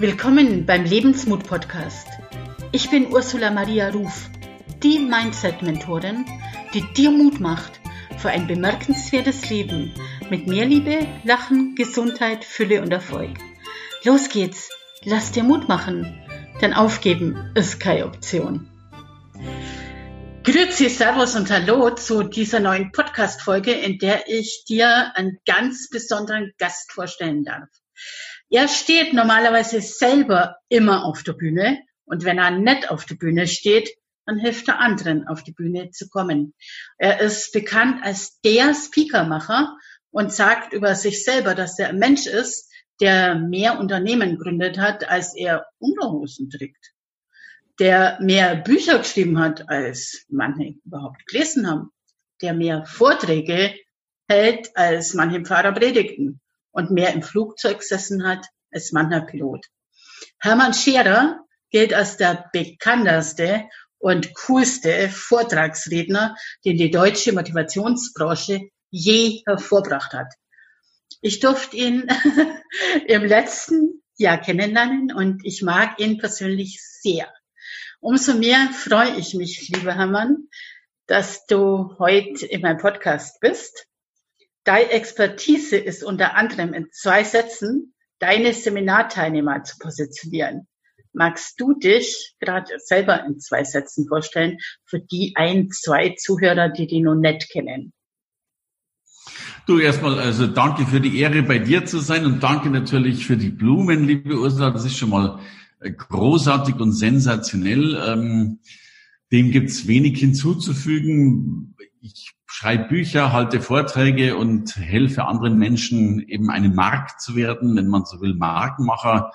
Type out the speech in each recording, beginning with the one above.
Willkommen beim Lebensmut Podcast. Ich bin Ursula Maria Ruf, die Mindset-Mentorin, die dir Mut macht für ein bemerkenswertes Leben mit mehr Liebe, Lachen, Gesundheit, Fülle und Erfolg. Los geht's, lass dir Mut machen, denn aufgeben ist keine Option. Grüezi, Servus und Hallo zu dieser neuen Podcast-Folge, in der ich dir einen ganz besonderen Gast vorstellen darf. Er steht normalerweise selber immer auf der Bühne und wenn er nicht auf der Bühne steht, dann hilft er anderen auf die Bühne zu kommen. Er ist bekannt als der Speakermacher und sagt über sich selber, dass er ein Mensch ist, der mehr Unternehmen gründet hat, als er Unterhosen trägt. Der mehr Bücher geschrieben hat, als manche überhaupt gelesen haben. Der mehr Vorträge hält, als manche Pfarrer predigten und mehr im Flugzeug gesessen hat als mancher Pilot. Hermann Scherer gilt als der bekannteste und coolste Vortragsredner, den die deutsche Motivationsbranche je hervorbracht hat. Ich durfte ihn im letzten Jahr kennenlernen und ich mag ihn persönlich sehr. Umso mehr freue ich mich, lieber Hermann, dass du heute in meinem Podcast bist. Deine Expertise ist unter anderem in zwei Sätzen deine Seminarteilnehmer zu positionieren. Magst du dich gerade selber in zwei Sätzen vorstellen für die ein, zwei Zuhörer, die die noch nicht kennen? Du erstmal, also danke für die Ehre, bei dir zu sein und danke natürlich für die Blumen, liebe Ursula. Das ist schon mal äh, großartig und sensationell. Ähm, dem gibt's wenig hinzuzufügen. Ich schreibe Bücher, halte Vorträge und helfe anderen Menschen eben eine Markt zu werden, wenn man so will, Markenmacher.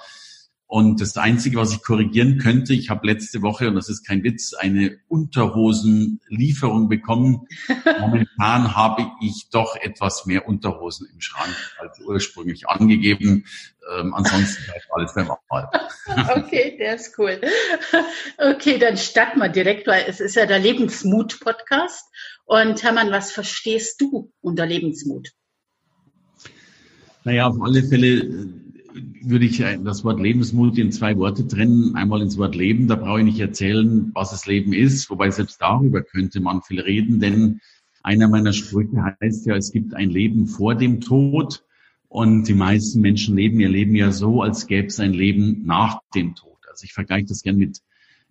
Und das Einzige, was ich korrigieren könnte, ich habe letzte Woche, und das ist kein Witz, eine Unterhosenlieferung bekommen. Momentan habe ich doch etwas mehr Unterhosen im Schrank als ursprünglich angegeben. Ähm, ansonsten bleibt alles beim Mal. okay, der ist cool. Okay, dann starten wir direkt, weil es ist ja der Lebensmut-Podcast. Und Hermann, was verstehst du unter Lebensmut? Naja, auf alle Fälle würde ich das Wort Lebensmut in zwei Worte trennen. Einmal ins Wort Leben, da brauche ich nicht erzählen, was das Leben ist, wobei selbst darüber könnte man viel reden, denn einer meiner Sprüche heißt ja, es gibt ein Leben vor dem Tod und die meisten Menschen leben ihr Leben ja so, als gäbe es ein Leben nach dem Tod. Also ich vergleiche das gern mit,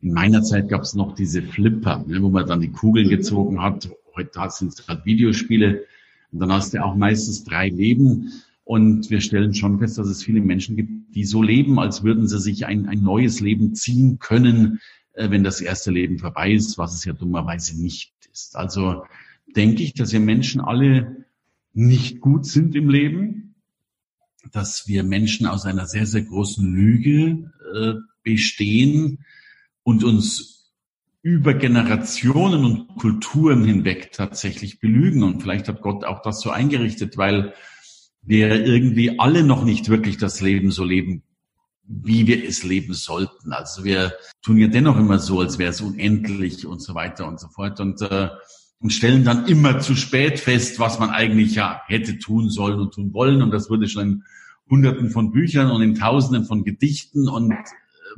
in meiner Zeit gab es noch diese Flipper, ne, wo man dann die Kugeln gezogen hat. Heute sind es gerade Videospiele. Und dann hast du auch meistens drei Leben. Und wir stellen schon fest, dass es viele Menschen gibt, die so leben, als würden sie sich ein, ein neues Leben ziehen können, äh, wenn das erste Leben vorbei ist, was es ja dummerweise nicht ist. Also denke ich, dass wir Menschen alle nicht gut sind im Leben, dass wir Menschen aus einer sehr, sehr großen Lüge äh, bestehen und uns über Generationen und Kulturen hinweg tatsächlich belügen. Und vielleicht hat Gott auch das so eingerichtet, weil wir irgendwie alle noch nicht wirklich das Leben so leben, wie wir es leben sollten. Also wir tun ja dennoch immer so, als wäre es unendlich und so weiter und so fort und, äh, und stellen dann immer zu spät fest, was man eigentlich ja hätte tun sollen und tun wollen. Und das wurde schon in Hunderten von Büchern und in Tausenden von Gedichten und äh,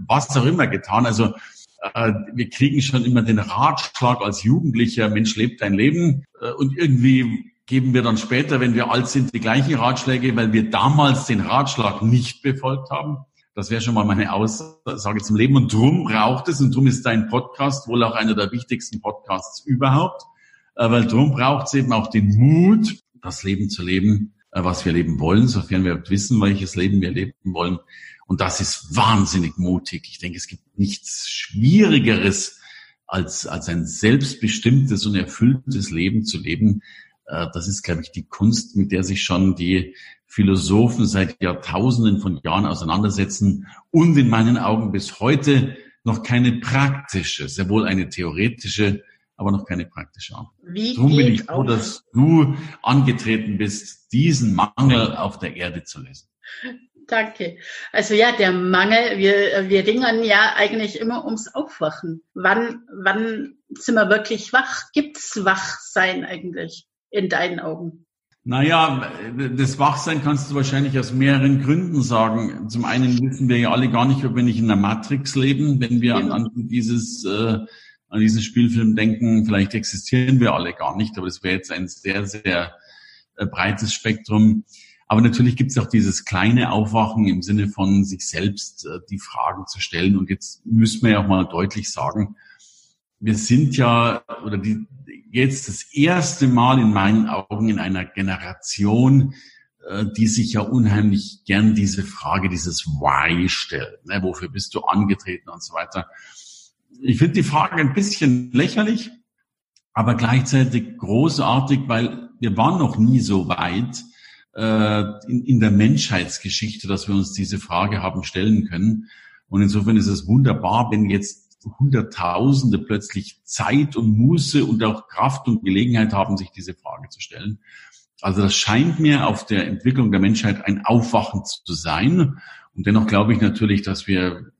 was auch immer getan. Also wir kriegen schon immer den Ratschlag als Jugendlicher, Mensch, lebt dein Leben. Äh, und irgendwie geben wir dann später, wenn wir alt sind, die gleichen Ratschläge, weil wir damals den Ratschlag nicht befolgt haben. Das wäre schon mal meine Aussage zum Leben. Und drum braucht es, und drum ist dein Podcast wohl auch einer der wichtigsten Podcasts überhaupt, äh, weil drum braucht es eben auch den Mut, das Leben zu leben, äh, was wir leben wollen, sofern wir wissen, welches Leben wir leben wollen. Und das ist wahnsinnig mutig. Ich denke, es gibt nichts Schwierigeres, als, als ein selbstbestimmtes und erfülltes Leben zu leben, äh, das ist, glaube ich, die Kunst, mit der sich schon die Philosophen seit Jahrtausenden von Jahren auseinandersetzen und in meinen Augen bis heute noch keine praktische, sehr wohl eine theoretische, aber noch keine praktische Antwort. Wie Darum bin ich froh, dass du angetreten bist, diesen Mangel auf der Erde zu lösen. Danke. Also ja, der Mangel, wir, wir ringen ja eigentlich immer ums Aufwachen. Wann, wann sind wir wirklich wach? Gibt's Wachsein eigentlich? in deinen Augen? Naja, das Wachsein kannst du wahrscheinlich aus mehreren Gründen sagen. Zum einen wissen wir ja alle gar nicht, ob wir nicht in einer Matrix leben, wenn wir an, an dieses äh, an diesen Spielfilm denken. Vielleicht existieren wir alle gar nicht, aber das wäre jetzt ein sehr, sehr äh, breites Spektrum. Aber natürlich gibt es auch dieses kleine Aufwachen im Sinne von sich selbst äh, die Fragen zu stellen. Und jetzt müssen wir ja auch mal deutlich sagen, wir sind ja, oder die, jetzt das erste Mal in meinen Augen in einer Generation, äh, die sich ja unheimlich gern diese Frage, dieses Why stellt. Ne? Wofür bist du angetreten und so weiter. Ich finde die Frage ein bisschen lächerlich, aber gleichzeitig großartig, weil wir waren noch nie so weit in, in der Menschheitsgeschichte, dass wir uns diese Frage haben stellen können. Und insofern ist es wunderbar, wenn jetzt Hunderttausende plötzlich Zeit und Muße und auch Kraft und Gelegenheit haben, sich diese Frage zu stellen. Also das scheint mir auf der Entwicklung der Menschheit ein Aufwachen zu sein. Und dennoch glaube ich natürlich, dass wir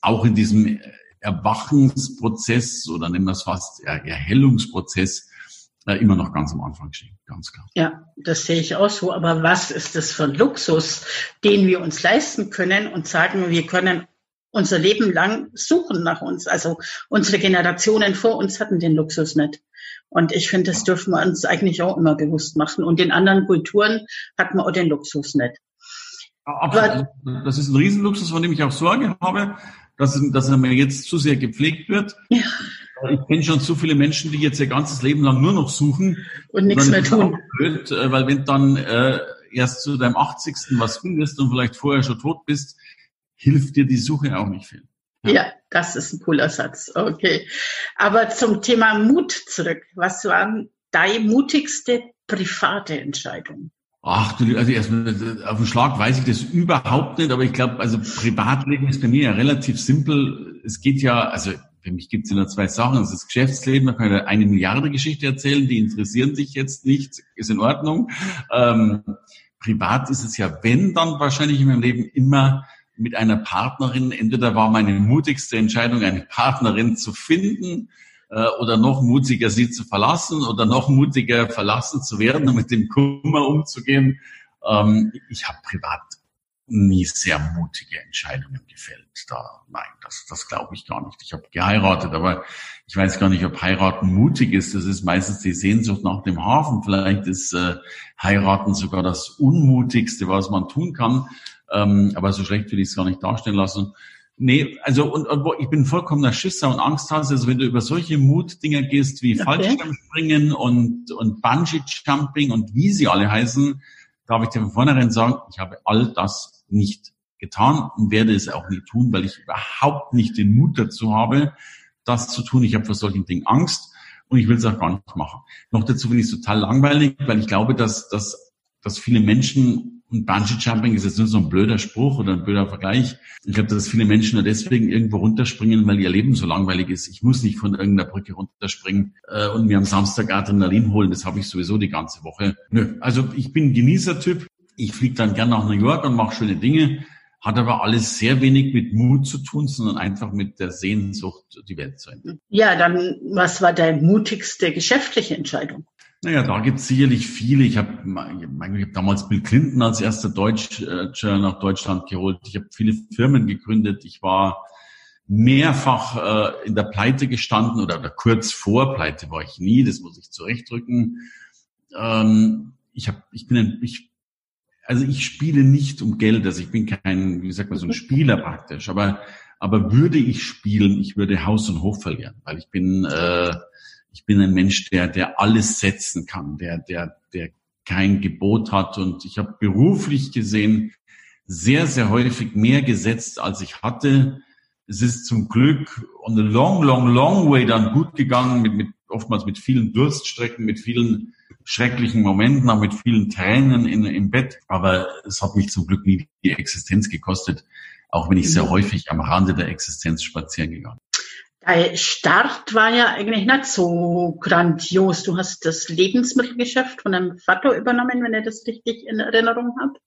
auch in diesem Erwachensprozess oder nennen wir es fast Erhellungsprozess äh, immer noch ganz am Anfang stehen, ganz klar. Ja, das sehe ich auch so. Aber was ist das für ein Luxus, den wir uns leisten können und sagen, wir können unser Leben lang suchen nach uns. Also unsere Generationen vor uns hatten den Luxus nicht. Und ich finde, das dürfen wir uns eigentlich auch immer bewusst machen. Und in anderen Kulturen hat man auch den Luxus nicht. Absolut. Das ist ein Riesenluxus, von dem ich auch Sorge habe, dass, dass er mir jetzt zu sehr gepflegt wird. Ja. Ich kenne schon zu viele Menschen, die jetzt ihr ganzes Leben lang nur noch suchen. Und nichts mehr tun. Blöd, äh, weil wenn dann äh, erst zu deinem 80. was findest und vielleicht vorher schon tot bist, hilft dir die Suche auch nicht viel. Ja. ja, das ist ein cooler Satz. Okay. Aber zum Thema Mut zurück. Was waren deine mutigste private Entscheidung? Ach du, also erstmal auf den Schlag weiß ich das überhaupt nicht, aber ich glaube, also Privatleben ist bei mir ja relativ simpel. Es geht ja, also für mich gibt es ja nur zwei Sachen. Das ist Geschäftsleben, da kann ich eine Milliarde Geschichte erzählen, die interessieren sich jetzt nicht, ist in Ordnung. Ähm, privat ist es ja, wenn, dann wahrscheinlich in meinem Leben immer mit einer Partnerin, entweder war meine mutigste Entscheidung, eine Partnerin zu finden äh, oder noch mutiger sie zu verlassen oder noch mutiger verlassen zu werden und mit dem Kummer umzugehen. Ähm, ich habe privat nie sehr mutige Entscheidungen gefällt. Da, nein, das, das glaube ich gar nicht. Ich habe geheiratet, aber ich weiß gar nicht, ob heiraten mutig ist. Das ist meistens die Sehnsucht nach dem Hafen. Vielleicht ist äh, heiraten sogar das Unmutigste, was man tun kann. Ähm, aber so schlecht will ich es gar nicht darstellen lassen. Nee, also und, und ich bin vollkommener Schisser und Angsthase. Also wenn du über solche Mutdinger gehst wie okay. Fallschirmspringen und, und Bungee-Jumping und wie sie alle heißen, darf ich dir von vornherein sagen, ich habe all das nicht getan und werde es auch nie tun, weil ich überhaupt nicht den Mut dazu habe, das zu tun. Ich habe vor solchen Dingen Angst und ich will es auch gar nicht machen. Noch dazu finde ich total langweilig, weil ich glaube, dass, dass, dass viele Menschen und Bungee Jumping ist jetzt nur so ein blöder Spruch oder ein blöder Vergleich. Ich glaube, dass viele Menschen nur deswegen irgendwo runterspringen, weil ihr Leben so langweilig ist. Ich muss nicht von irgendeiner Brücke runterspringen äh, und mir am Samstag Adrenalin holen. Das habe ich sowieso die ganze Woche. Nö, also ich bin Genießertyp. Ich fliege dann gern nach New York und mache schöne Dinge. Hat aber alles sehr wenig mit Mut zu tun, sondern einfach mit der Sehnsucht, die Welt zu ändern. Ja, dann was war deine mutigste geschäftliche Entscheidung? Naja, da gibt es sicherlich viele. Ich habe ich hab damals Bill Clinton als erster Deutscher nach Deutschland geholt. Ich habe viele Firmen gegründet. Ich war mehrfach äh, in der Pleite gestanden oder, oder kurz vor Pleite war ich nie. Das muss ich zurechtdrücken. Ähm, ich habe, ich bin ein, ich, also ich spiele nicht um Geld. Also ich bin kein, wie sagt man, so ein Spieler praktisch. Aber aber würde ich spielen, ich würde Haus und Hof verlieren, weil ich bin äh, ich bin ein Mensch, der, der alles setzen kann, der, der, der kein Gebot hat. Und ich habe beruflich gesehen sehr, sehr häufig mehr gesetzt, als ich hatte. Es ist zum Glück on the long, long, long way dann gut gegangen, mit, mit, oftmals mit vielen Durststrecken, mit vielen schrecklichen Momenten, auch mit vielen Tränen in, im Bett. Aber es hat mich zum Glück nie die Existenz gekostet, auch wenn ich sehr mhm. häufig am Rande der Existenz spazieren gegangen Dein Start war ja eigentlich nicht so grandios. Du hast das Lebensmittelgeschäft von einem Vater übernommen, wenn er das richtig in Erinnerung hat.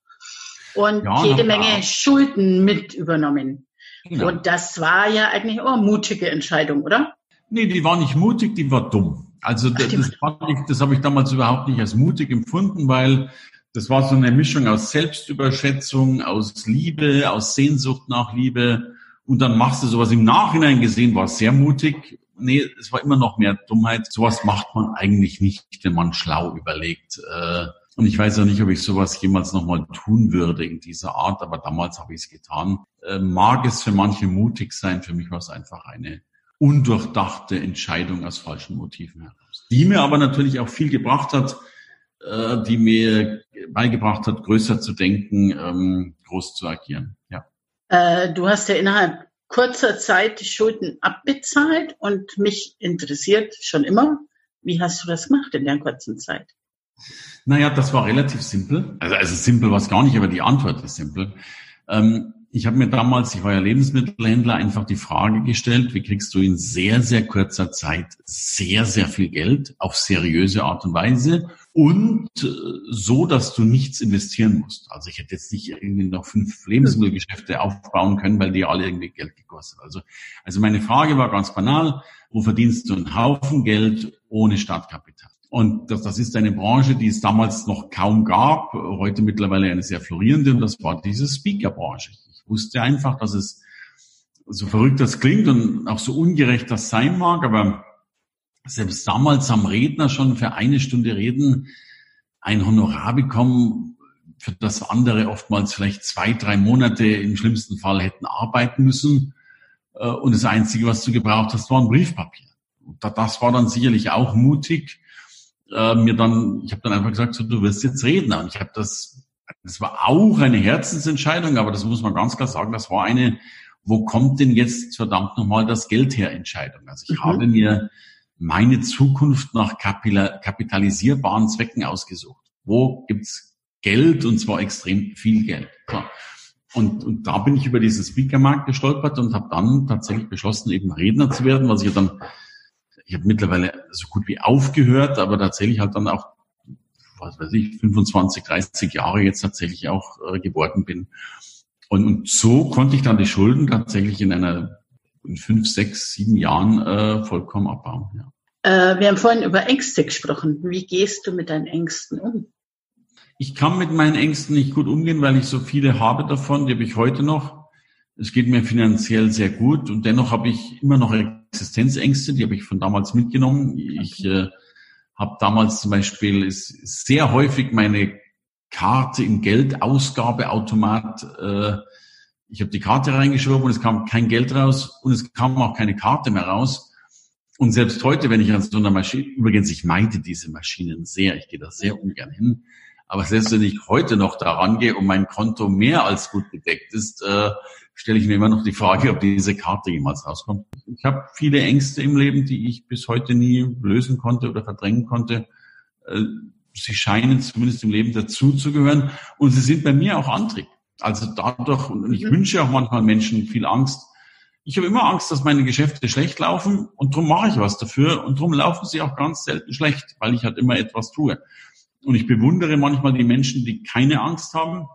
Und ja, jede Menge auch. Schulden mit übernommen. Genau. Und das war ja eigentlich auch eine mutige Entscheidung, oder? Nee, die war nicht mutig, die war dumm. Also das, das, das habe ich damals überhaupt nicht als mutig empfunden, weil das war so eine Mischung aus Selbstüberschätzung, aus Liebe, aus Sehnsucht nach Liebe. Und dann machst du sowas im Nachhinein gesehen, war sehr mutig. Nee, es war immer noch mehr Dummheit. Sowas macht man eigentlich nicht, wenn man schlau überlegt. Äh, und ich weiß ja nicht, ob ich sowas jemals nochmal tun würde in dieser Art, aber damals habe ich es getan. Äh, mag es für manche mutig sein, für mich war es einfach eine undurchdachte Entscheidung aus falschen Motiven heraus. Die mir aber natürlich auch viel gebracht hat, äh, die mir beigebracht hat, größer zu denken, ähm, groß zu agieren. Ja. Äh, du hast ja innerhalb kurzer Zeit die Schulden abbezahlt und mich interessiert schon immer, wie hast du das gemacht in der kurzen Zeit? Naja, das war relativ simpel. Also, also simpel war es gar nicht, aber die Antwort ist simpel. Ähm, ich habe mir damals, ich war ja Lebensmittelhändler, einfach die Frage gestellt, wie kriegst du in sehr, sehr kurzer Zeit sehr, sehr viel Geld auf seriöse Art und Weise und äh, so, dass du nichts investieren musst. Also ich hätte jetzt nicht irgendwie noch fünf Lebensmittelgeschäfte aufbauen können, weil die alle irgendwie Geld gekostet. Also, also meine Frage war ganz banal, wo verdienst du einen Haufen Geld ohne Startkapital? Und das, das ist eine Branche, die es damals noch kaum gab, heute mittlerweile eine sehr florierende, und das war diese Speaker-Branche. Wusste einfach, dass es so verrückt das klingt und auch so ungerecht das sein mag, aber selbst damals haben Redner schon für eine Stunde Reden ein Honorar bekommen, für das andere oftmals vielleicht zwei, drei Monate im schlimmsten Fall hätten arbeiten müssen. Äh, und das Einzige, was du gebraucht hast, war ein Briefpapier. Das war dann sicherlich auch mutig äh, mir dann, ich habe dann einfach gesagt, so, du wirst jetzt Redner. Und ich habe das, das war auch eine Herzensentscheidung, aber das muss man ganz klar sagen, das war eine, wo kommt denn jetzt verdammt nochmal das Geld her Entscheidung. Also ich mhm. habe mir meine Zukunft nach kapitalisierbaren Zwecken ausgesucht. Wo gibt's Geld und zwar extrem viel Geld. So. Und, und da bin ich über diesen Speakermarkt gestolpert und habe dann tatsächlich beschlossen, eben Redner zu werden, was ich dann ich habe mittlerweile so gut wie aufgehört, aber tatsächlich halt dann auch, was weiß ich, 25, 30 Jahre jetzt tatsächlich auch äh, geworden bin. Und, und so konnte ich dann die Schulden tatsächlich in einer in fünf, sechs, sieben Jahren äh, vollkommen abbauen. Ja. Äh, wir haben vorhin über Ängste gesprochen. Wie gehst du mit deinen Ängsten um? Ich kann mit meinen Ängsten nicht gut umgehen, weil ich so viele habe davon. Die habe ich heute noch. Es geht mir finanziell sehr gut und dennoch habe ich immer noch Existenzängste, die habe ich von damals mitgenommen. Ich äh, habe damals zum Beispiel sehr häufig meine Karte im Geldausgabeautomat. Äh, ich habe die Karte reingeschoben und es kam kein Geld raus und es kam auch keine Karte mehr raus. Und selbst heute, wenn ich an so einer Maschine, übrigens, ich meide diese Maschinen sehr, ich gehe da sehr ungern hin, aber selbst wenn ich heute noch daran gehe und mein Konto mehr als gut gedeckt ist, äh, stelle ich mir immer noch die Frage, ob diese Karte jemals rauskommt. Ich habe viele Ängste im Leben, die ich bis heute nie lösen konnte oder verdrängen konnte. Äh, sie scheinen zumindest im Leben dazuzugehören und sie sind bei mir auch Antrieb. Also dadurch, und ich mhm. wünsche auch manchmal Menschen viel Angst. Ich habe immer Angst, dass meine Geschäfte schlecht laufen und darum mache ich was dafür und darum laufen sie auch ganz selten schlecht, weil ich halt immer etwas tue. Und ich bewundere manchmal die Menschen, die keine Angst haben,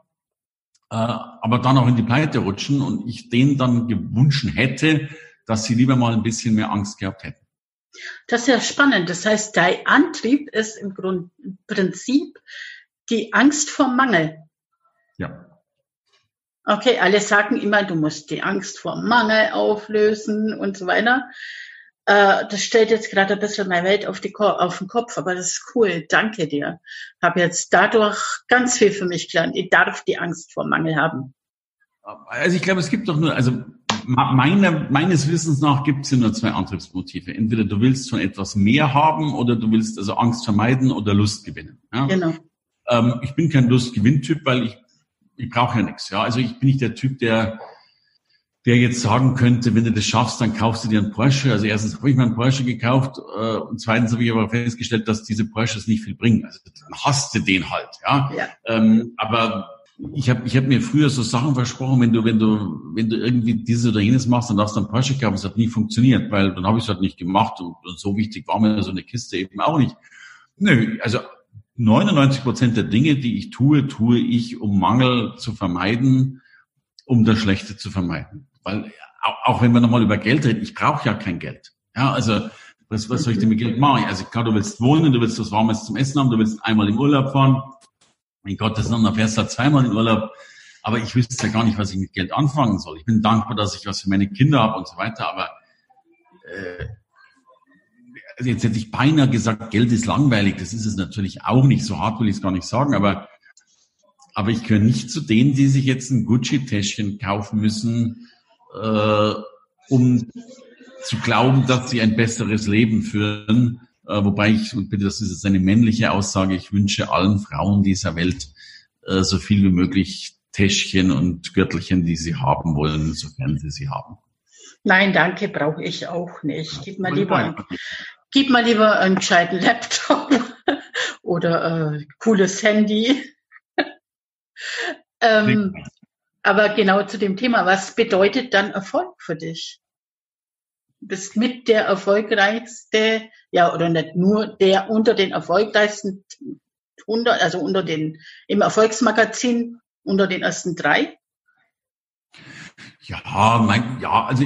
äh, aber dann auch in die Pleite rutschen und ich denen dann gewünscht hätte, dass sie lieber mal ein bisschen mehr Angst gehabt hätten. Das ist ja spannend. Das heißt, dein Antrieb ist im Grund, im Prinzip die Angst vor Mangel. Ja. Okay, alle sagen immer, du musst die Angst vor Mangel auflösen und so weiter. Äh, das stellt jetzt gerade ein bisschen meine Welt auf, die, auf den Kopf, aber das ist cool. Danke dir. Habe jetzt dadurch ganz viel für mich gelernt. Ich darf die Angst vor Mangel haben. Also ich glaube, es gibt doch nur, also meiner, meines Wissens nach gibt es ja nur zwei Antriebsmotive. Entweder du willst von etwas mehr haben oder du willst also Angst vermeiden oder Lust gewinnen. Ja? Genau. Ähm, ich bin kein Lustgewinntyp, weil ich, ich brauche ja nichts. Ja? Also ich bin nicht der Typ, der der jetzt sagen könnte, wenn du das schaffst, dann kaufst du dir einen Porsche. Also erstens habe ich mir einen Porsche gekauft äh, und zweitens habe ich aber festgestellt, dass diese Porsches nicht viel bringen. Also dann hast du den halt, ja. ja. Ähm, aber ich habe ich hab mir früher so Sachen versprochen, wenn du wenn du wenn du irgendwie dieses oder jenes machst, dann darfst du einen Porsche kaufen. Das hat nie funktioniert, weil dann habe ich es halt nicht gemacht und, und so wichtig war mir so eine Kiste eben auch nicht. Nö, also 99 Prozent der Dinge, die ich tue, tue ich, um Mangel zu vermeiden, um das Schlechte zu vermeiden. Weil auch wenn wir nochmal über Geld reden, ich brauche ja kein Geld. Ja, also Was, was soll ich denn mit Geld machen? Also klar, du willst wohnen, du willst was Warmes zum Essen haben, du willst einmal im Urlaub fahren. Mein Gott, das dann fährst du zweimal im Urlaub. Aber ich wüsste ja gar nicht, was ich mit Geld anfangen soll. Ich bin dankbar, dass ich was für meine Kinder habe und so weiter. Aber äh, also jetzt hätte ich beinahe gesagt, Geld ist langweilig. Das ist es natürlich auch nicht. So hart will ich es gar nicht sagen. Aber aber ich gehöre nicht zu denen, die sich jetzt ein Gucci-Täschchen kaufen müssen, äh, um zu glauben, dass sie ein besseres Leben führen. Äh, wobei ich, und bitte, das ist jetzt eine männliche Aussage, ich wünsche allen Frauen dieser Welt äh, so viel wie möglich Täschchen und Gürtelchen, die sie haben wollen, sofern sie sie haben. Nein, danke, brauche ich auch nicht. Gib mal lieber, ein, gib mal lieber einen gescheiten Laptop oder äh, cooles Handy. Ähm, aber genau zu dem Thema, was bedeutet dann Erfolg für dich? Du bist mit der erfolgreichste, ja, oder nicht nur der unter den erfolgreichsten 100, also unter den, im Erfolgsmagazin unter den ersten drei? Ja, mein, ja, also,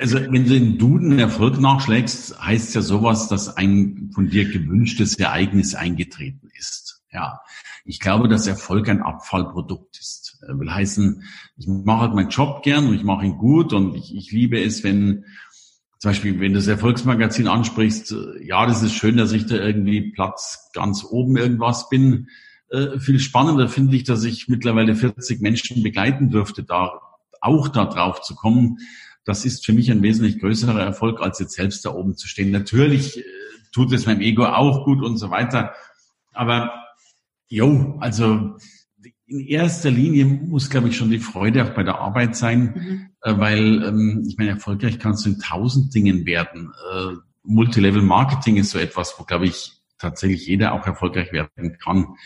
also wenn du den Duden Erfolg nachschlägst, heißt ja sowas, dass ein von dir gewünschtes Ereignis eingetreten ist. Ja, ich glaube, dass Erfolg ein Abfallprodukt ist. Äh, will heißen, ich mache halt meinen Job gern und ich mache ihn gut und ich, ich liebe es, wenn zum Beispiel, wenn du das Erfolgsmagazin ansprichst, äh, ja, das ist schön, dass ich da irgendwie Platz ganz oben irgendwas bin. Äh, viel spannender finde ich, dass ich mittlerweile 40 Menschen begleiten durfte, da auch da drauf zu kommen. Das ist für mich ein wesentlich größerer Erfolg, als jetzt selbst da oben zu stehen. Natürlich äh, tut es meinem Ego auch gut und so weiter. Aber Jo, also in erster Linie muss, glaube ich, schon die Freude auch bei der Arbeit sein, mhm. äh, weil ähm, ich meine, erfolgreich kannst du in tausend Dingen werden. Äh, Multilevel Marketing ist so etwas, wo, glaube ich, tatsächlich jeder auch erfolgreich werden kann.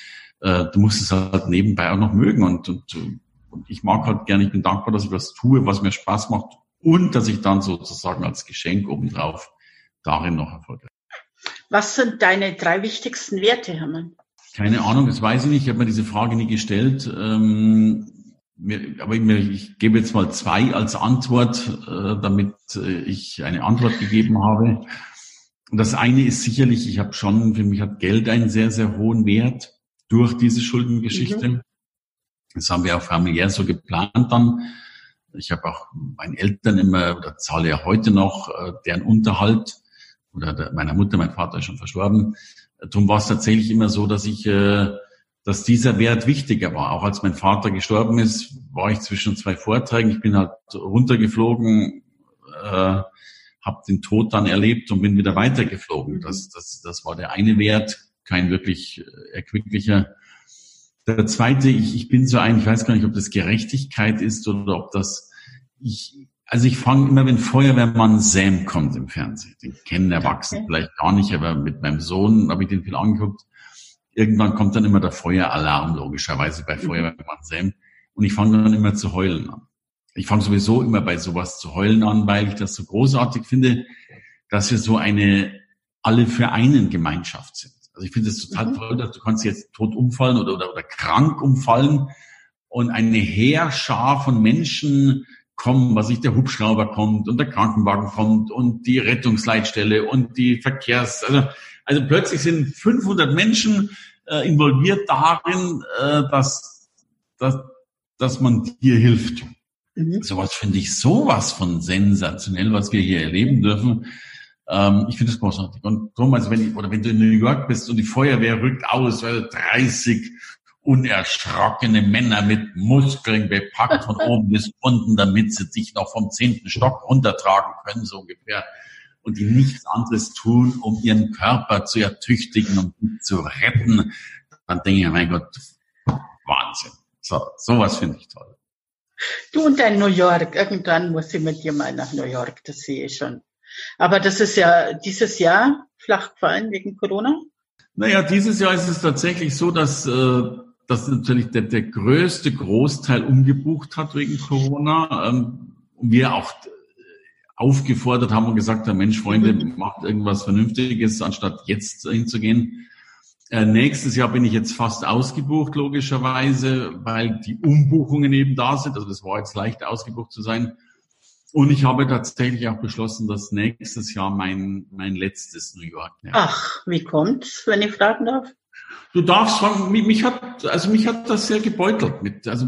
Äh, du musst es halt nebenbei auch noch mögen und, und, und ich mag halt gerne, ich bin dankbar, dass ich was tue, was mir Spaß macht und dass ich dann sozusagen als Geschenk obendrauf darin noch erfolgreich. Was sind deine drei wichtigsten Werte, Hermann? Keine Ahnung, das weiß ich nicht. Ich habe mir diese Frage nie gestellt. Ähm, mir, aber ich, mir, ich gebe jetzt mal zwei als Antwort, äh, damit äh, ich eine Antwort gegeben habe. Und das eine ist sicherlich, ich habe schon, für mich hat Geld einen sehr, sehr hohen Wert durch diese Schuldengeschichte. Mhm. Das haben wir auch familiär so geplant dann. Ich habe auch meinen Eltern immer, oder zahle ja heute noch, äh, deren Unterhalt, oder der, meiner Mutter, mein Vater ist schon verstorben, Darum war es tatsächlich immer so, dass ich, äh, dass dieser Wert wichtiger war. Auch als mein Vater gestorben ist, war ich zwischen zwei Vorträgen. Ich bin halt runtergeflogen, äh, habe den Tod dann erlebt und bin wieder weitergeflogen. Mhm. Das, das, das war der eine Wert, kein wirklich äh, erquicklicher. Der zweite, ich, ich bin so ein, ich weiß gar nicht, ob das Gerechtigkeit ist oder ob das, ich, also ich fange immer, wenn Feuerwehrmann Sam kommt im Fernsehen. Den kennen Erwachsene vielleicht gar nicht, aber mit meinem Sohn habe ich den viel angeguckt. Irgendwann kommt dann immer der Feueralarm, logischerweise bei mhm. Feuerwehrmann Sam. Und ich fange dann immer zu heulen an. Ich fange sowieso immer bei sowas zu heulen an, weil ich das so großartig finde, dass wir so eine alle für einen Gemeinschaft sind. Also ich finde es total mhm. toll, dass du kannst jetzt tot umfallen oder, oder, oder krank umfallen und eine Heerschar von Menschen kommen, was ich, der Hubschrauber kommt und der Krankenwagen kommt und die Rettungsleitstelle und die Verkehrs, also, also plötzlich sind 500 Menschen äh, involviert darin, äh, dass, dass, dass man dir hilft. Mhm. Sowas finde ich sowas von sensationell, was wir hier erleben dürfen. Ähm, ich finde es großartig. Und darum, also wenn ich, oder wenn du in New York bist und die Feuerwehr rückt aus, weil 30 unerschrockene Männer mit Muskeln bepackt von oben bis unten, damit sie dich noch vom zehnten Stock runtertragen können, so ungefähr. Und die nichts anderes tun, um ihren Körper zu ertüchtigen und um zu retten. Dann denke ich, mein Gott, Wahnsinn. So, sowas finde ich toll. Du und dein New York, irgendwann muss ich mit dir mal nach New York, das sehe ich schon. Aber das ist ja dieses Jahr flach gefallen wegen Corona? Naja, dieses Jahr ist es tatsächlich so, dass äh, dass natürlich der, der größte Großteil umgebucht hat wegen Corona. Ähm, wir auch äh, aufgefordert haben und gesagt haben, Mensch, Freunde, macht irgendwas Vernünftiges, anstatt jetzt hinzugehen. Äh, nächstes Jahr bin ich jetzt fast ausgebucht, logischerweise, weil die Umbuchungen eben da sind. Also das war jetzt leicht ausgebucht zu sein. Und ich habe tatsächlich auch beschlossen, dass nächstes Jahr mein, mein letztes New York. Ja. Ach, wie kommt's, wenn ich fragen darf? Du darfst fragen, mich, mich hat, also mich hat das sehr gebeutelt mit, also,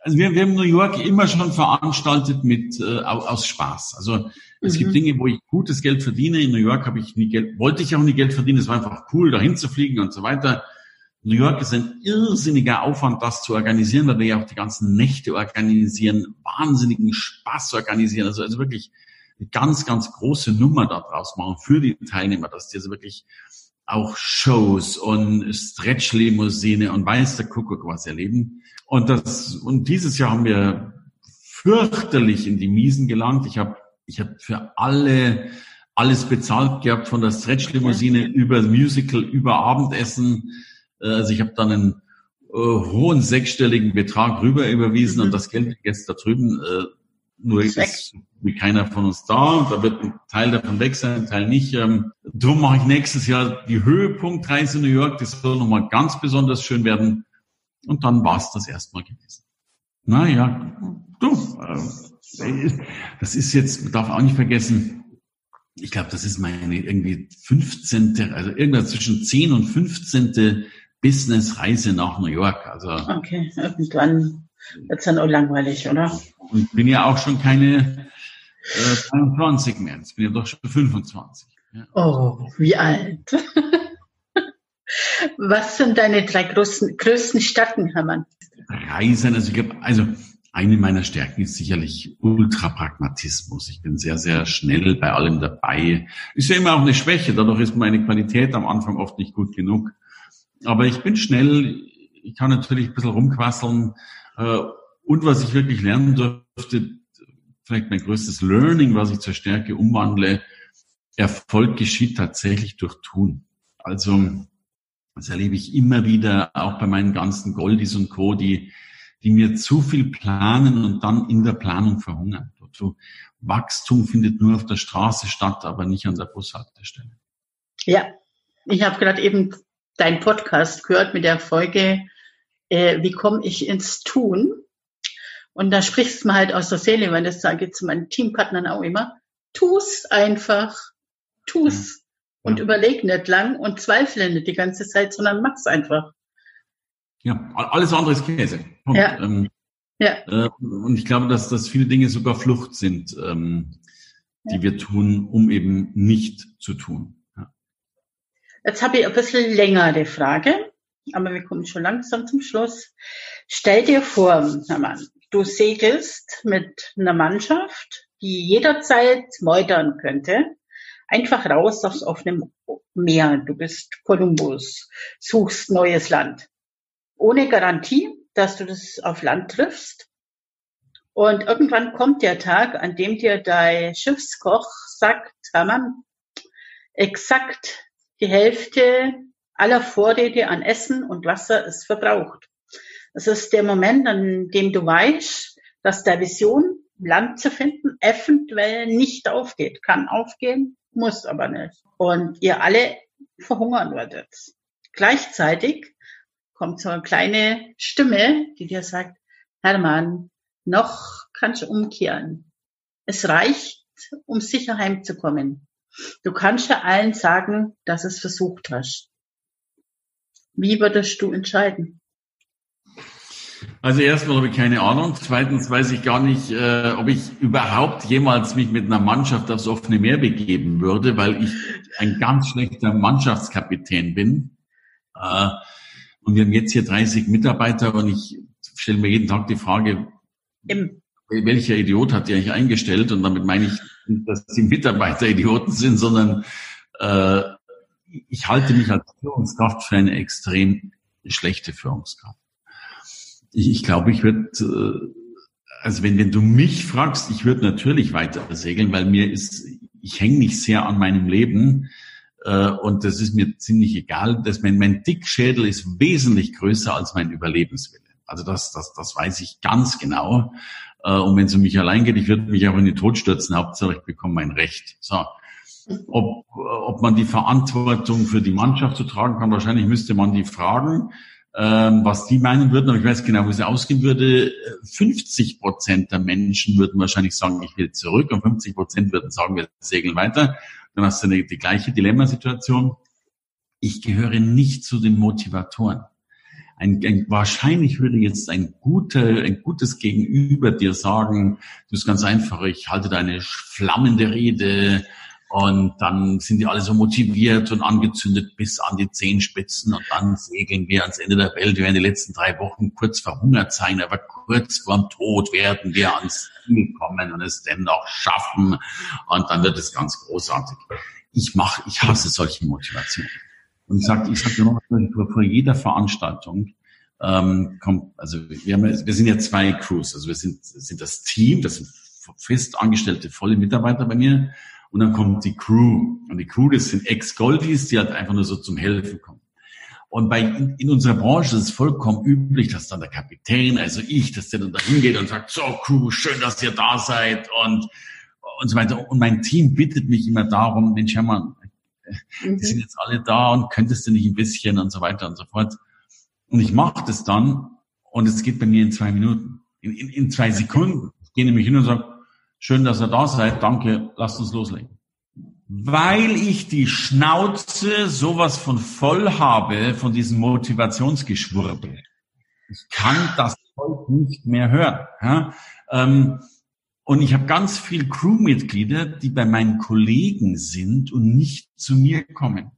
also wir, wir haben New York immer schon veranstaltet mit, äh, aus Spaß. Also, es mhm. gibt Dinge, wo ich gutes Geld verdiene. In New York habe ich nie Geld, wollte ich auch nie Geld verdienen. Es war einfach cool, dahin zu fliegen und so weiter. New York ist ein irrsinniger Aufwand, das zu organisieren, weil wir ja auch die ganzen Nächte organisieren, wahnsinnigen Spaß organisieren, also, also wirklich eine ganz, ganz große Nummer daraus machen für die Teilnehmer, dass die also wirklich auch Shows und Stretch-Limousine und weiß der Kuckuck was erleben. Und das, und dieses Jahr haben wir fürchterlich in die Miesen gelangt. Ich habe ich hab für alle alles bezahlt gehabt, von der Stretch-Limousine über Musical, über Abendessen, äh, also ich habe dann einen äh, hohen sechsstelligen Betrag rüber überwiesen mhm. und das Geld jetzt da drüben. Äh, nur ist wie keiner von uns da. Da wird ein Teil davon weg sein, ein Teil nicht. Ähm, darum mache ich nächstes Jahr die Höhepunktreise New York. Das soll nochmal ganz besonders schön werden. Und dann war es das erstmal gewesen. Naja, du, äh, das ist jetzt, man darf auch nicht vergessen, ich glaube, das ist meine irgendwie 15., also irgendwas zwischen 10 und 15. Businessreise nach New York. Also okay, irgendwann wird es dann auch langweilig, oder? Und bin ja auch schon keine äh, 23 mehr. Jetzt bin ja doch schon 25. Ja. Oh, wie alt. Was sind deine drei größten, größten Stärken, Hermann? Reisen, also ich glaube, also eine meiner Stärken ist sicherlich Ultrapragmatismus. Ich bin sehr, sehr schnell bei allem dabei. Ist ja immer auch eine Schwäche, dadurch ist meine Qualität am Anfang oft nicht gut genug. Aber ich bin schnell, ich kann natürlich ein bisschen rumquasseln. Äh, und was ich wirklich lernen durfte, vielleicht mein größtes Learning, was ich zur Stärke umwandle, Erfolg geschieht tatsächlich durch Tun. Also das erlebe ich immer wieder, auch bei meinen ganzen Goldies und Co., die, die mir zu viel planen und dann in der Planung verhungern. Also Wachstum findet nur auf der Straße statt, aber nicht an der Bushaltestelle. Ja, ich habe gerade eben dein Podcast gehört mit der Folge, äh, wie komme ich ins Tun? Und da sprichst du mir halt aus der Seele, weil das sage ich zu meinen Teampartnern auch immer. Tu's einfach. Tu's. Ja. Und ja. überleg nicht lang und zweifle nicht die ganze Zeit, sondern mach's einfach. Ja, alles andere ist Käse. Und, ja. Ähm, ja. Äh, und ich glaube, dass, dass viele Dinge sogar Flucht sind, ähm, die ja. wir tun, um eben nicht zu tun. Jetzt habe ich ein bisschen länger die Frage, aber wir kommen schon langsam zum Schluss. Stell dir vor, Herr Mann, du segelst mit einer Mannschaft, die jederzeit meutern könnte, einfach raus aufs offene Meer. Du bist Kolumbus, suchst neues Land. Ohne Garantie, dass du das auf Land triffst. Und irgendwann kommt der Tag, an dem dir dein Schiffskoch sagt, Hermann, exakt die Hälfte aller Vorräte an Essen und Wasser ist verbraucht. Es ist der Moment, an dem du weißt, dass der Vision, Land zu finden, eventuell nicht aufgeht. Kann aufgehen, muss aber nicht. Und ihr alle verhungern werdet. Gleichzeitig kommt so eine kleine Stimme, die dir sagt, Hermann, noch kannst du umkehren. Es reicht, um sicher heimzukommen. Du kannst ja allen sagen, dass es versucht hast. Wie würdest du entscheiden? Also erstmal habe ich keine Ahnung. Zweitens weiß ich gar nicht, äh, ob ich überhaupt jemals mich mit einer Mannschaft aufs offene Meer begeben würde, weil ich ein ganz schlechter Mannschaftskapitän bin. Äh, und wir haben jetzt hier 30 Mitarbeiter und ich stelle mir jeden Tag die Frage, Im welcher Idiot hat die eigentlich eingestellt? Und damit meine ich nicht, dass die Mitarbeiter Idioten sind, sondern äh, ich halte mich als Führungskraft für eine extrem schlechte Führungskraft. Ich, ich glaube, ich würde, äh, also wenn, wenn du mich fragst, ich würde natürlich weiter segeln, weil mir ist, ich hänge nicht sehr an meinem Leben äh, und das ist mir ziemlich egal. Dass mein, mein Dickschädel ist wesentlich größer als mein Überlebenswille. Also das, das, das weiß ich ganz genau. Äh, und wenn es um mich allein geht, ich würde mich auch in den Tod stürzen, Hauptsache ich bekomme mein Recht. So. Ob, ob man die Verantwortung für die Mannschaft zu tragen kann, wahrscheinlich müsste man die fragen. ähm, was die meinen würden, aber ich weiß genau, wie es ausgehen würde. 50 Prozent der Menschen würden wahrscheinlich sagen, ich will zurück und 50 Prozent würden sagen, wir segeln weiter. Dann hast du eine, die gleiche Dilemmasituation. Ich gehöre nicht zu den Motivatoren. Ein, ein, wahrscheinlich würde jetzt ein guter, ein gutes Gegenüber dir sagen, du ist ganz einfach, ich halte deine flammende Rede, und dann sind die alle so motiviert und angezündet bis an die Zehenspitzen und dann segeln wir ans Ende der Welt. Wir werden die letzten drei Wochen kurz verhungert sein, aber kurz vorm Tod werden wir ans Ziel kommen und es dennoch schaffen und dann wird es ganz großartig. Ich mache, ich hasse solche Motivationen. Und ich sage, ich sage immer vor, vor jeder Veranstaltung, ähm, kommt, also wir, haben, wir sind ja zwei Crews, also wir sind, sind das Team, das sind fest angestellte, volle Mitarbeiter bei mir und dann kommt die Crew. Und die Crew, das sind Ex-Goldies, die halt einfach nur so zum Helfen kommen. Und bei, in, in unserer Branche ist es vollkommen üblich, dass dann der Kapitän, also ich, dass der dann da hingeht und sagt, so Crew, schön, dass ihr da seid und, und so weiter. Und mein Team bittet mich immer darum, Mensch, Hermann, mhm. die sind jetzt alle da und könntest du nicht ein bisschen und so weiter und so fort. Und ich mache das dann und es geht bei mir in zwei Minuten, in, in, in zwei Sekunden. Ich gehe nämlich hin und sage, Schön, dass ihr da seid. Danke. Lasst uns loslegen. Weil ich die Schnauze sowas von voll habe von diesem Motivationsgeschwurbel. Ich kann das heute nicht mehr hören. Ja? Ähm, und ich habe ganz viele Crewmitglieder, die bei meinen Kollegen sind und nicht zu mir kommen.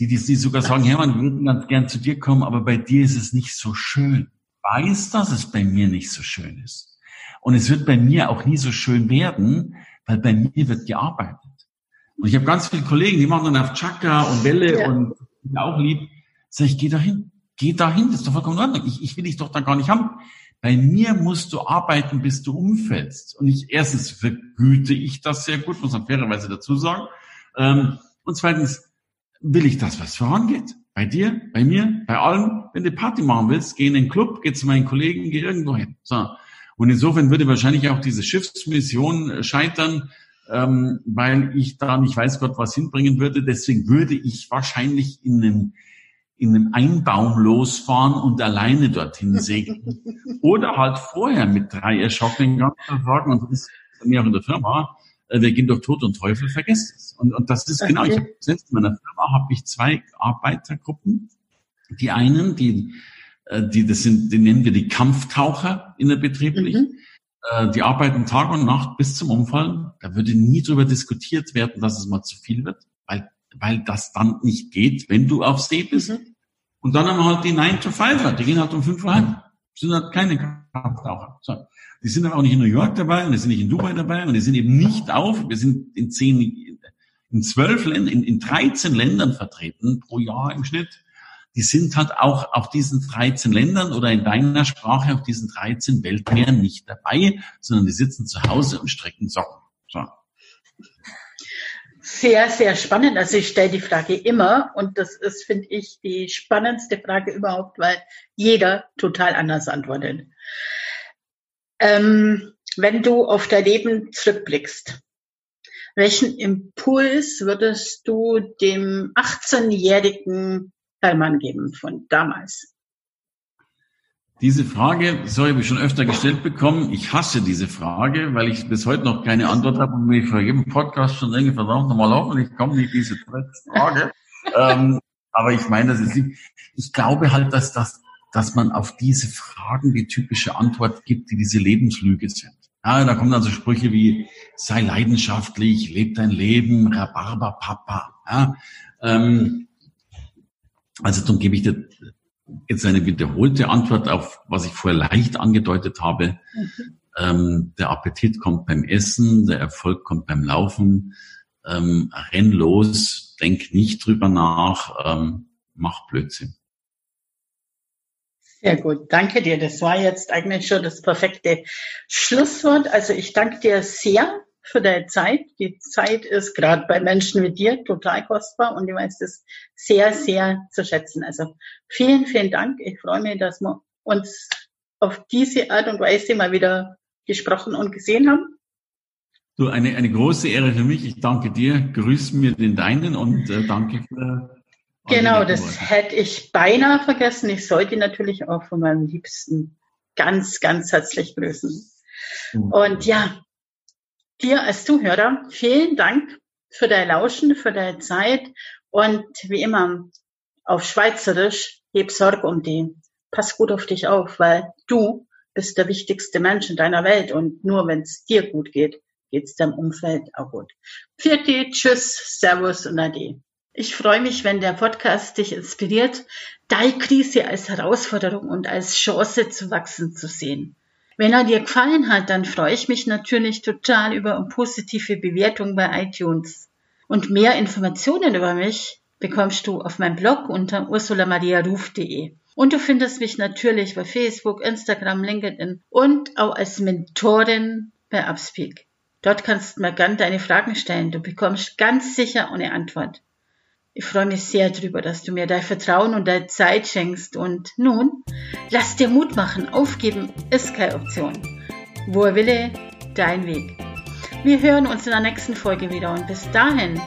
Die, die, die sogar sagen, Hermann, wir würden ganz gern zu dir kommen, aber bei dir ist es nicht so schön. Ich weiß, dass es bei mir nicht so schön ist. Und es wird bei mir auch nie so schön werden, weil bei mir wird gearbeitet. Und ich habe ganz viele Kollegen, die machen dann auf Chakra und Welle ja. und auch lieb. Sag ich, geh dahin. Geh dahin, das ist doch vollkommen in Ordnung. Ich, ich will dich doch da gar nicht haben. Bei mir musst du arbeiten, bis du umfällst. Und ich, erstens vergüte ich das sehr gut, muss man fairerweise dazu sagen. Ähm, und zweitens will ich das, was vorangeht. Bei dir, bei mir, bei allen. Wenn du Party machen willst, geh in den Club, geh zu meinen Kollegen, geh irgendwo hin. So. Und insofern würde wahrscheinlich auch diese Schiffsmission äh, scheitern, ähm, weil ich da nicht weiß Gott was hinbringen würde. Deswegen würde ich wahrscheinlich in einem, in einem Einbaum losfahren und alleine dorthin segeln. Oder halt vorher mit drei erschockenen ganzen Tagen und das ist bei mir auch in der Firma, äh, wir gehen durch Tod und Teufel, vergesst es. Und, und das ist okay. genau, ich habe selbst in meiner Firma habe ich zwei Arbeitergruppen. Die einen, die die, das sind, die nennen wir die Kampftaucher in der betrieblichen. Mhm. Äh, die arbeiten Tag und Nacht bis zum Umfallen. Da würde nie darüber diskutiert werden, dass es mal zu viel wird, weil, weil das dann nicht geht, wenn du auf See bist. Mhm. Und dann haben wir halt die 9 to 5 die gehen halt um 5 Uhr heim. Das sind halt keine Kampftaucher. So. Die sind aber auch nicht in New York dabei und die sind nicht in Dubai dabei und die sind eben nicht auf. Wir sind in zehn, in zwölf Ländern, in, in 13 Ländern vertreten pro Jahr im Schnitt die sind halt auch auf diesen 13 Ländern oder in deiner Sprache auf diesen 13 Weltmeeren nicht dabei, sondern die sitzen zu Hause und strecken Socken. So. Sehr, sehr spannend. Also ich stelle die Frage immer und das ist, finde ich, die spannendste Frage überhaupt, weil jeder total anders antwortet. Ähm, wenn du auf dein Leben zurückblickst, welchen Impuls würdest du dem 18-jährigen Hermann geben von damals? Diese Frage, sorry, habe ich schon öfter gestellt bekommen. Ich hasse diese Frage, weil ich bis heute noch keine Antwort habe und mich vor jedem Podcast schon denke, verdammt nochmal laufen, ich komme nicht diese Frage. ähm, aber ich meine, das ist, ich glaube halt, dass das, dass man auf diese Fragen die typische Antwort gibt, die diese Lebenslüge sind. Ja, da kommen dann so Sprüche wie, sei leidenschaftlich, leb dein Leben, Rhabarber Papa. Ja, ähm, also darum gebe ich dir jetzt eine wiederholte Antwort auf, was ich vorher leicht angedeutet habe. Mhm. Ähm, der Appetit kommt beim Essen, der Erfolg kommt beim Laufen. Ähm, renn los, denk nicht drüber nach, ähm, mach Blödsinn. Sehr gut, danke dir. Das war jetzt eigentlich schon das perfekte Schlusswort. Also ich danke dir sehr für deine Zeit. Die Zeit ist gerade bei Menschen wie dir total kostbar und ich weiß das sehr, sehr zu schätzen. Also vielen, vielen Dank. Ich freue mich, dass wir uns auf diese Art und Weise mal wieder gesprochen und gesehen haben. Du, eine, eine große Ehre für mich. Ich danke dir. Grüß mir den Deinen und äh, danke für Genau, das hätte ich beinahe vergessen. Ich sollte natürlich auch von meinem Liebsten ganz, ganz herzlich grüßen. Und ja, dir als Zuhörer, vielen Dank für dein Lauschen, für deine Zeit und wie immer auf Schweizerisch, heb Sorge um die. Pass gut auf dich auf, weil du bist der wichtigste Mensch in deiner Welt und nur wenn es dir gut geht, geht es deinem Umfeld auch gut. Vierte, tschüss, servus und ade. Ich freue mich, wenn der Podcast dich inspiriert, deine Krise als Herausforderung und als Chance zu wachsen zu sehen. Wenn er dir gefallen hat, dann freue ich mich natürlich total über positive Bewertung bei iTunes. Und mehr Informationen über mich bekommst du auf meinem Blog unter ursulamariaruf.de. Und du findest mich natürlich bei Facebook, Instagram, LinkedIn und auch als Mentorin bei Upspeak. Dort kannst du mir gern deine Fragen stellen. Du bekommst ganz sicher eine Antwort. Ich freue mich sehr darüber, dass du mir dein Vertrauen und deine Zeit schenkst. Und nun, lass dir Mut machen. Aufgeben ist keine Option. Wo er wille, dein Weg. Wir hören uns in der nächsten Folge wieder und bis dahin,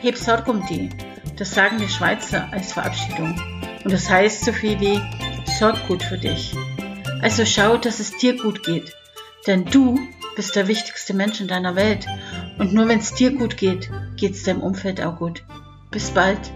heb Sorg um die. Das sagen die Schweizer als Verabschiedung. Und das heißt so viel wie, sorg gut für dich. Also schau, dass es dir gut geht. Denn du bist der wichtigste Mensch in deiner Welt. Und nur wenn es dir gut geht, geht es deinem Umfeld auch gut. Bis bald.